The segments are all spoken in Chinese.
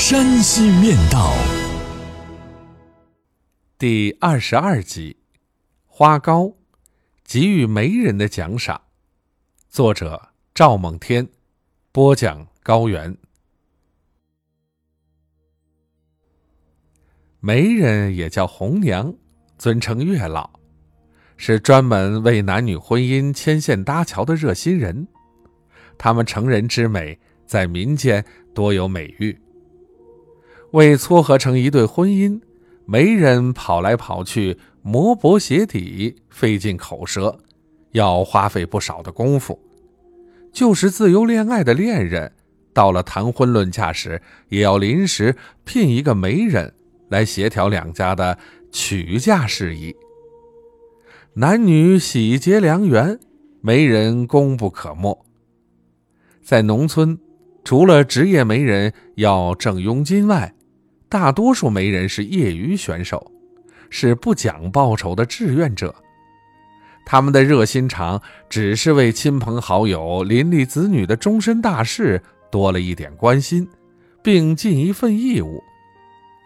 山西面道》第二十二集：花糕，给予媒人的奖赏。作者：赵梦天，播讲：高原。媒人也叫红娘，尊称月老，是专门为男女婚姻牵线搭桥的热心人。他们成人之美，在民间多有美誉。为撮合成一对婚姻，媒人跑来跑去，磨薄鞋底，费尽口舌，要花费不少的功夫。就是自由恋爱的恋人，到了谈婚论嫁时，也要临时聘一个媒人。来协调两家的娶嫁事宜，男女喜结良缘，媒人功不可没。在农村，除了职业媒人要挣佣金外，大多数媒人是业余选手，是不讲报酬的志愿者。他们的热心肠，只是为亲朋好友、邻里子女的终身大事多了一点关心，并尽一份义务。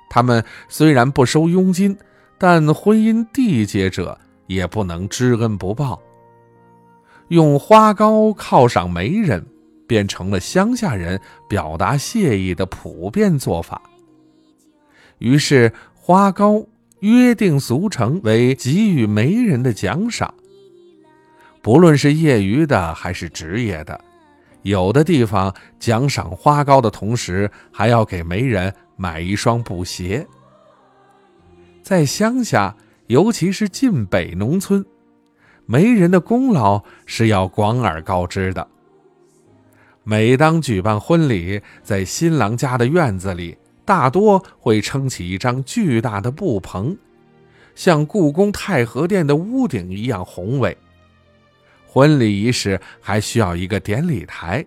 他们虽然不收佣金，但婚姻缔结者也不能知恩不报。用花糕犒赏媒人，变成了乡下人表达谢意的普遍做法。于是，花糕约定俗成为给予媒人的奖赏。不论是业余的还是职业的，有的地方奖赏花糕的同时，还要给媒人。买一双布鞋。在乡下，尤其是晋北农村，媒人的功劳是要广而告之的。每当举办婚礼，在新郎家的院子里，大多会撑起一张巨大的布棚，像故宫太和殿的屋顶一样宏伟。婚礼仪式还需要一个典礼台，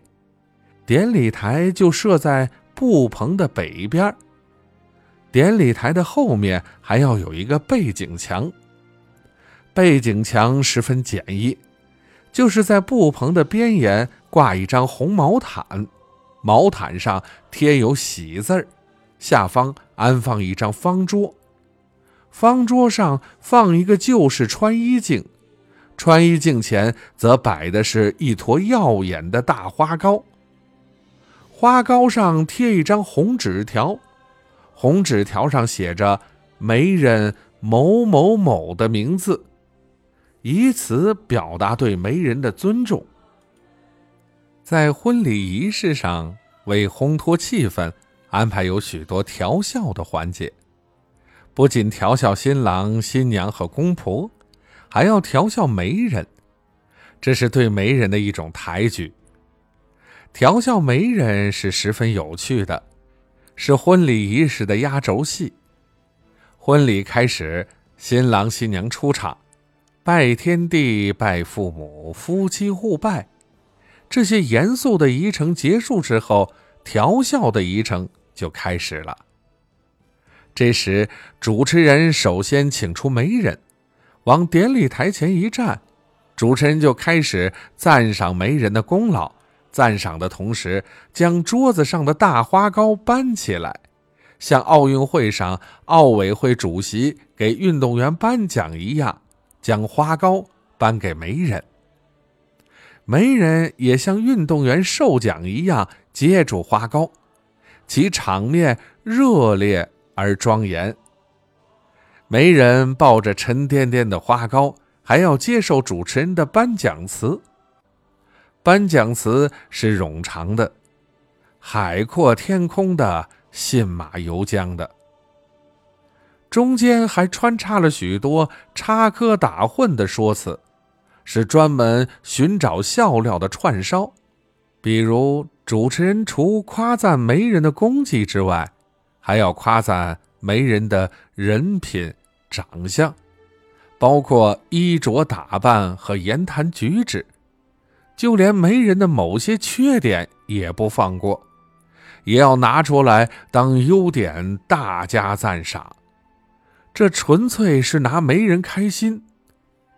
典礼台就设在。布棚的北边，典礼台的后面还要有一个背景墙。背景墙十分简易，就是在布棚的边沿挂一张红毛毯，毛毯上贴有喜字儿，下方安放一张方桌，方桌上放一个旧式穿衣镜，穿衣镜前则摆的是一坨耀眼的大花糕。花糕上贴一张红纸条，红纸条上写着“媒人某某某”的名字，以此表达对媒人的尊重。在婚礼仪式上，为烘托气氛，安排有许多调笑的环节，不仅调笑新郎、新娘和公婆，还要调笑媒人，这是对媒人的一种抬举。调笑媒人是十分有趣的，是婚礼仪式的压轴戏。婚礼开始，新郎新娘出场，拜天地、拜父母、夫妻互拜，这些严肃的仪程结束之后，调笑的仪程就开始了。这时，主持人首先请出媒人，往典礼台前一站，主持人就开始赞赏媒人的功劳。赞赏的同时，将桌子上的大花糕搬起来，像奥运会上奥委会主席给运动员颁奖一样，将花糕颁给媒人。媒人也像运动员受奖一样接住花糕，其场面热烈而庄严。媒人抱着沉甸甸的花糕，还要接受主持人的颁奖词。颁奖词是冗长的，海阔天空的，信马由缰的。中间还穿插了许多插科打诨的说辞，是专门寻找笑料的串烧。比如，主持人除夸赞媒人的功绩之外，还要夸赞媒人的人品、长相，包括衣着打扮和言谈举止，就连媒人的某些缺点也不放过，也要拿出来当优点大加赞赏。这纯粹是拿媒人开心。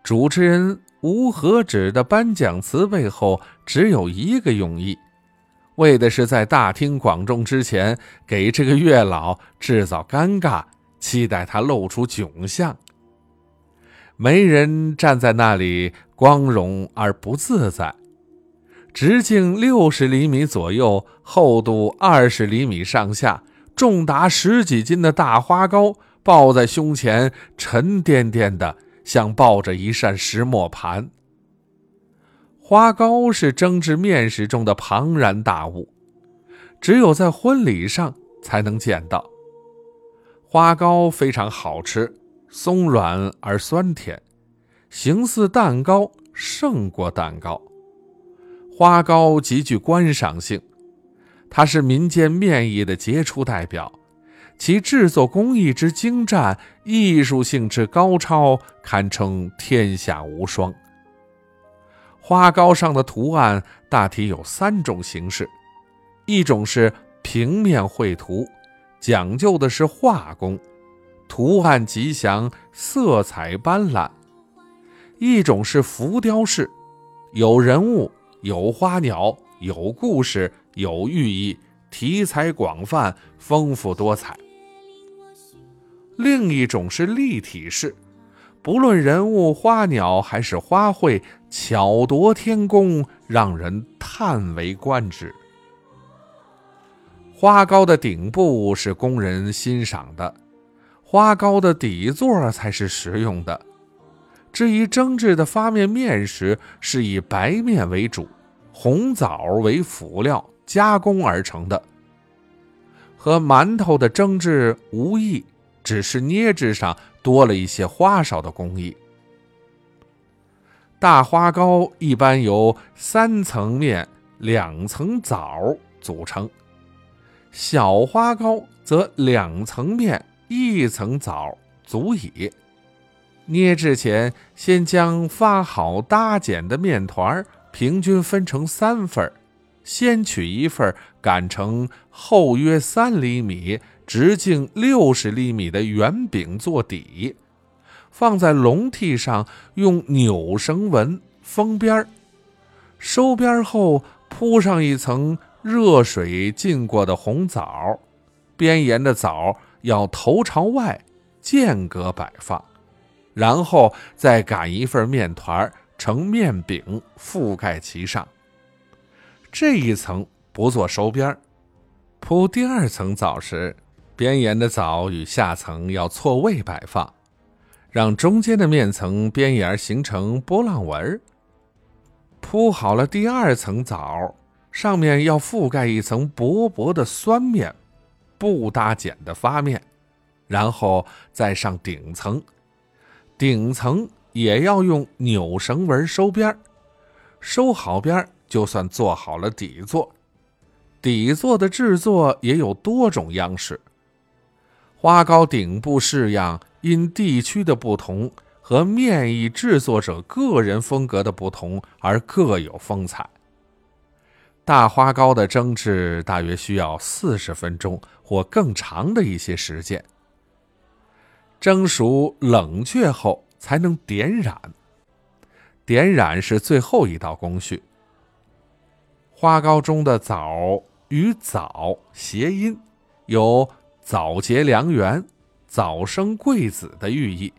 主持人吴和止的颁奖词背后只有一个用意，为的是在大庭广众之前给这个月老制造尴尬，期待他露出窘相。媒人站在那里，光荣而不自在。直径六十厘米左右，厚度二十厘米上下，重达十几斤的大花糕。抱在胸前，沉甸甸的，像抱着一扇石磨盘。花糕是蒸制面食中的庞然大物，只有在婚礼上才能见到。花糕非常好吃，松软而酸甜，形似蛋糕，胜过蛋糕。花糕极具观赏性，它是民间面艺的杰出代表。其制作工艺之精湛，艺术性之高超，堪称天下无双。花糕上的图案大体有三种形式：一种是平面绘图，讲究的是画工，图案吉祥，色彩斑斓；一种是浮雕式，有人物，有花鸟，有故事，有寓意，题材广泛，丰富多彩。另一种是立体式，不论人物、花鸟还是花卉，巧夺天工，让人叹为观止。花糕的顶部是供人欣赏的，花糕的底座才是实用的。至于蒸制的发面面食，是以白面为主，红枣为辅料加工而成的，和馒头的蒸制无异。只是捏制上多了一些花哨的工艺。大花糕一般由三层面、两层枣组成，小花糕则两层面、一层枣足矣。捏制前，先将发好搭剪的面团平均分成三份先取一份擀成厚约三厘米。直径六十厘米的圆饼做底，放在笼屉上，用扭绳纹封边收边后铺上一层热水浸过的红枣，边沿的枣要头朝外，间隔摆放，然后再擀一份面团成面饼覆盖其上。这一层不做收边铺第二层枣时。边沿的枣与下层要错位摆放，让中间的面层边沿形成波浪纹。铺好了第二层枣，上面要覆盖一层薄薄的酸面，不搭剪的发面，然后再上顶层。顶层也要用扭绳纹收边，收好边就算做好了底座。底座的制作也有多种样式。花糕顶部式样因地区的不同和面艺制作者个人风格的不同而各有风采。大花糕的蒸制大约需要四十分钟或更长的一些时间。蒸熟冷却后才能点染，点染是最后一道工序。花糕中的枣与枣谐音，有。早结良缘、早生贵子的寓意。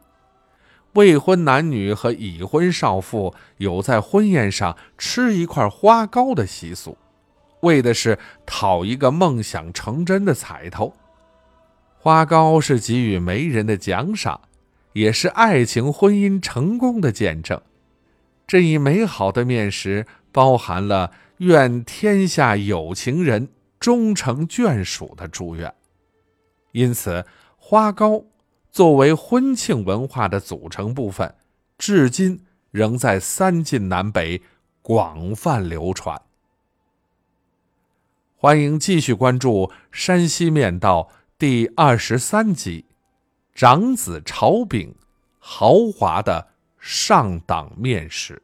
未婚男女和已婚少妇有在婚宴上吃一块花糕的习俗，为的是讨一个梦想成真的彩头。花糕是给予媒人的奖赏，也是爱情婚姻成功的见证。这一美好的面食包含了愿天下有情人终成眷属的祝愿。因此，花糕作为婚庆文化的组成部分，至今仍在三晋南北广泛流传。欢迎继续关注山西面道第二十三集，长子朝炳豪华的上党面食。